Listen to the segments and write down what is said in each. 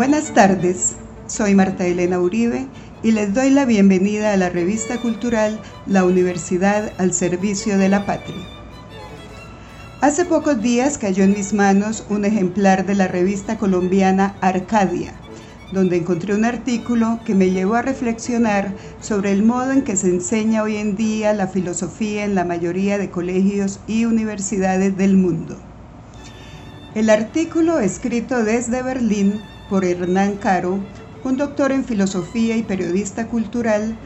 Buenas tardes, soy Marta Elena Uribe y les doy la bienvenida a la revista cultural La Universidad al Servicio de la Patria. Hace pocos días cayó en mis manos un ejemplar de la revista colombiana Arcadia, donde encontré un artículo que me llevó a reflexionar sobre el modo en que se enseña hoy en día la filosofía en la mayoría de colegios y universidades del mundo. El artículo, escrito desde Berlín, por Hernán Caro, un doctor en filosofía y periodista cultural,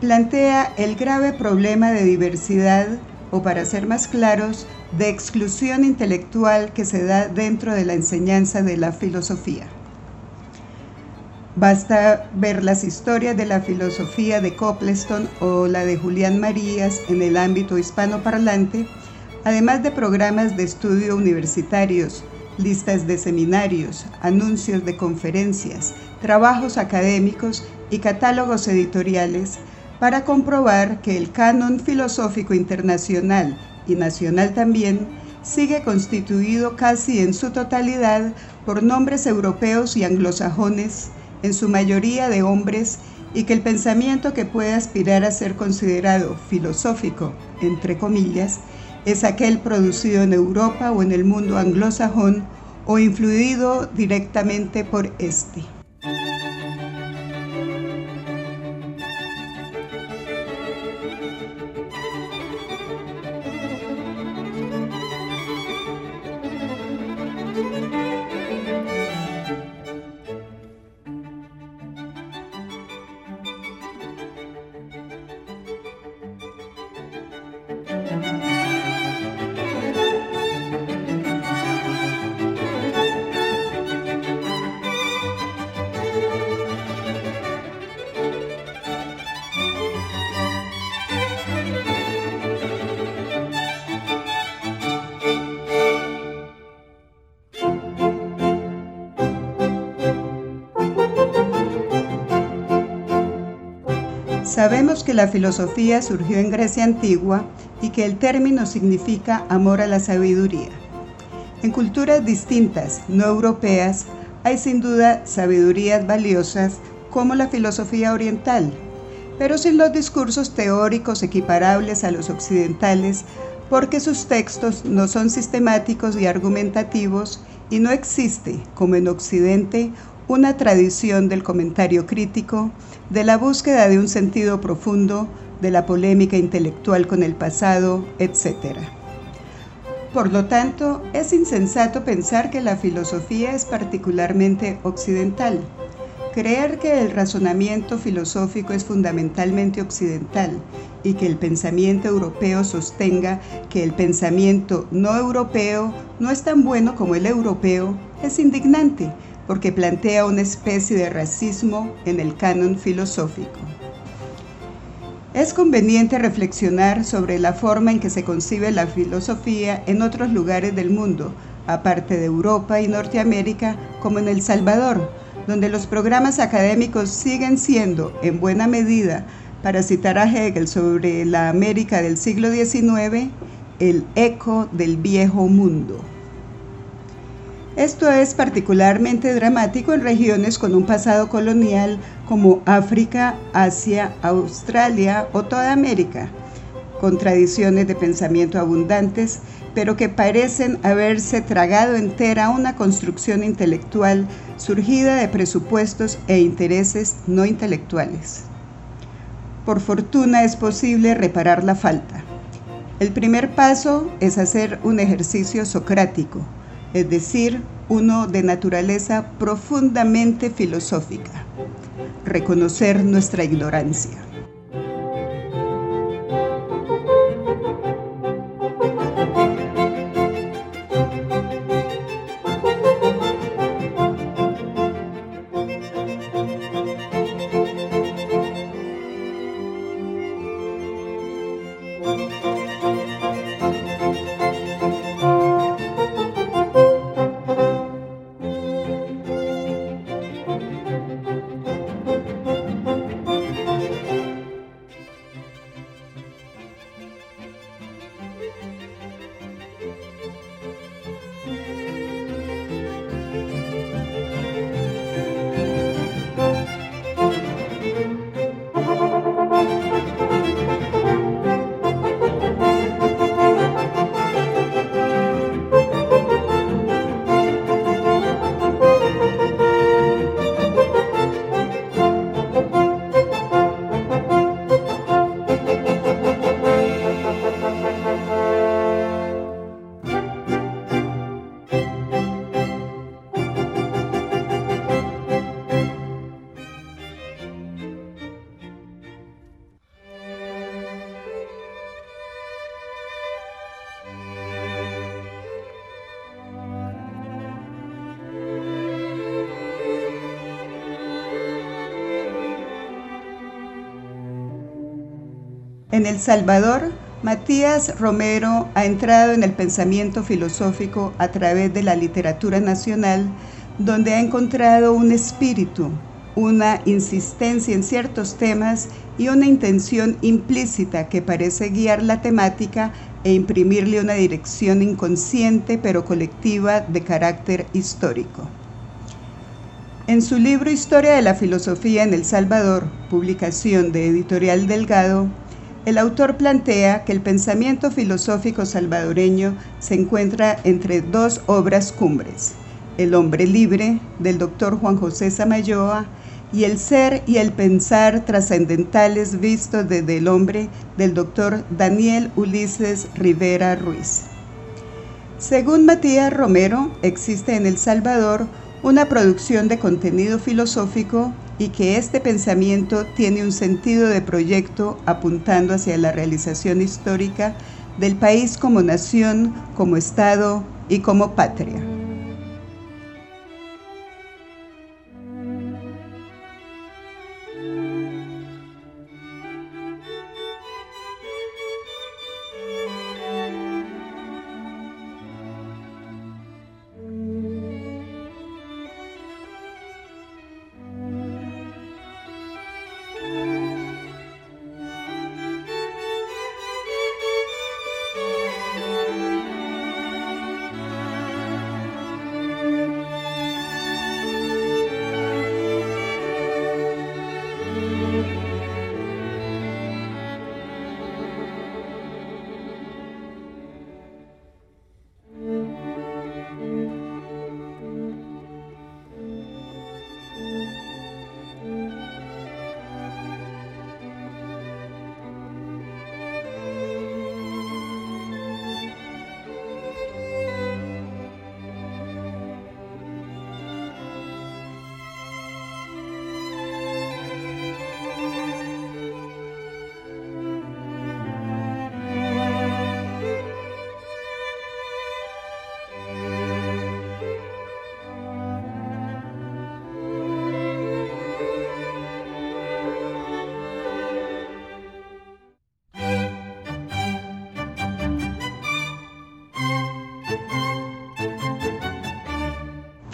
plantea el grave problema de diversidad, o para ser más claros, de exclusión intelectual que se da dentro de la enseñanza de la filosofía. Basta ver las historias de la filosofía de Copleston o la de Julián Marías en el ámbito hispanoparlante, además de programas de estudio universitarios listas de seminarios, anuncios de conferencias, trabajos académicos y catálogos editoriales para comprobar que el canon filosófico internacional y nacional también sigue constituido casi en su totalidad por nombres europeos y anglosajones, en su mayoría de hombres, y que el pensamiento que puede aspirar a ser considerado filosófico, entre comillas, es aquel producido en Europa o en el mundo anglosajón o influido directamente por este. Sabemos que la filosofía surgió en Grecia antigua y que el término significa amor a la sabiduría. En culturas distintas, no europeas, hay sin duda sabidurías valiosas como la filosofía oriental, pero sin los discursos teóricos equiparables a los occidentales, porque sus textos no son sistemáticos y argumentativos y no existe, como en Occidente, una tradición del comentario crítico, de la búsqueda de un sentido profundo, de la polémica intelectual con el pasado, etc. Por lo tanto, es insensato pensar que la filosofía es particularmente occidental. Creer que el razonamiento filosófico es fundamentalmente occidental y que el pensamiento europeo sostenga que el pensamiento no europeo no es tan bueno como el europeo es indignante porque plantea una especie de racismo en el canon filosófico. Es conveniente reflexionar sobre la forma en que se concibe la filosofía en otros lugares del mundo, aparte de Europa y Norteamérica, como en El Salvador, donde los programas académicos siguen siendo, en buena medida, para citar a Hegel sobre la América del siglo XIX, el eco del viejo mundo. Esto es particularmente dramático en regiones con un pasado colonial como África, Asia, Australia o toda América, con tradiciones de pensamiento abundantes, pero que parecen haberse tragado entera una construcción intelectual surgida de presupuestos e intereses no intelectuales. Por fortuna es posible reparar la falta. El primer paso es hacer un ejercicio socrático, es decir, uno de naturaleza profundamente filosófica, reconocer nuestra ignorancia. En El Salvador, Matías Romero ha entrado en el pensamiento filosófico a través de la literatura nacional, donde ha encontrado un espíritu, una insistencia en ciertos temas y una intención implícita que parece guiar la temática e imprimirle una dirección inconsciente pero colectiva de carácter histórico. En su libro Historia de la Filosofía en El Salvador, publicación de Editorial Delgado, el autor plantea que el pensamiento filosófico salvadoreño se encuentra entre dos obras cumbres, El hombre libre, del doctor Juan José Samayoa, y El ser y el pensar trascendentales vistos desde el hombre, del doctor Daniel Ulises Rivera Ruiz. Según Matías Romero, existe en El Salvador una producción de contenido filosófico y que este pensamiento tiene un sentido de proyecto apuntando hacia la realización histórica del país como nación, como Estado y como patria.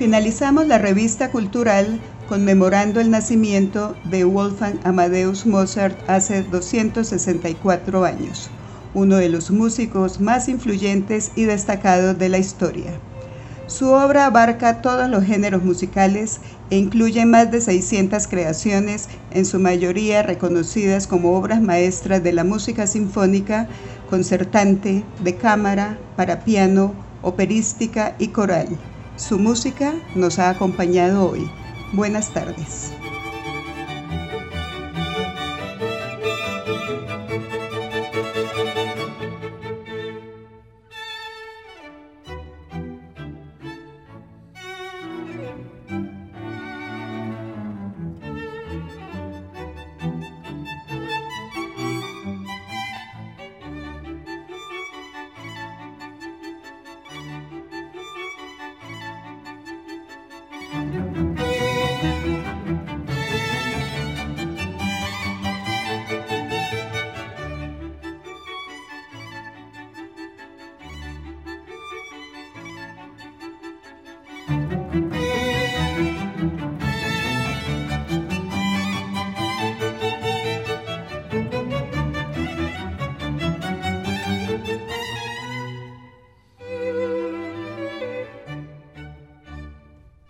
Finalizamos la revista cultural conmemorando el nacimiento de Wolfgang Amadeus Mozart hace 264 años, uno de los músicos más influyentes y destacados de la historia. Su obra abarca todos los géneros musicales e incluye más de 600 creaciones, en su mayoría reconocidas como obras maestras de la música sinfónica, concertante, de cámara, para piano, operística y coral. Su música nos ha acompañado hoy. Buenas tardes.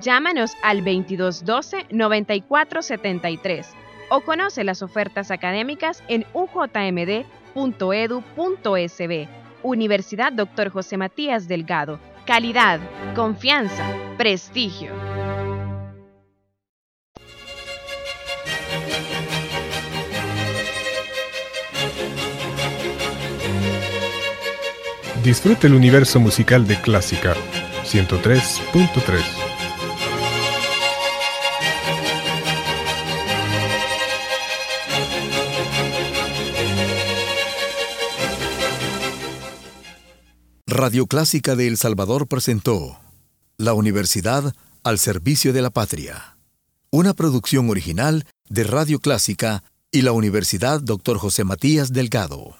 Llámanos al 2212-9473 o conoce las ofertas académicas en ujmd.edu.sb. Universidad Dr. José Matías Delgado. Calidad, confianza, prestigio. Disfrute el universo musical de Clásica 103.3. Radio Clásica de El Salvador presentó La Universidad al Servicio de la Patria, una producción original de Radio Clásica y la Universidad Dr. José Matías Delgado.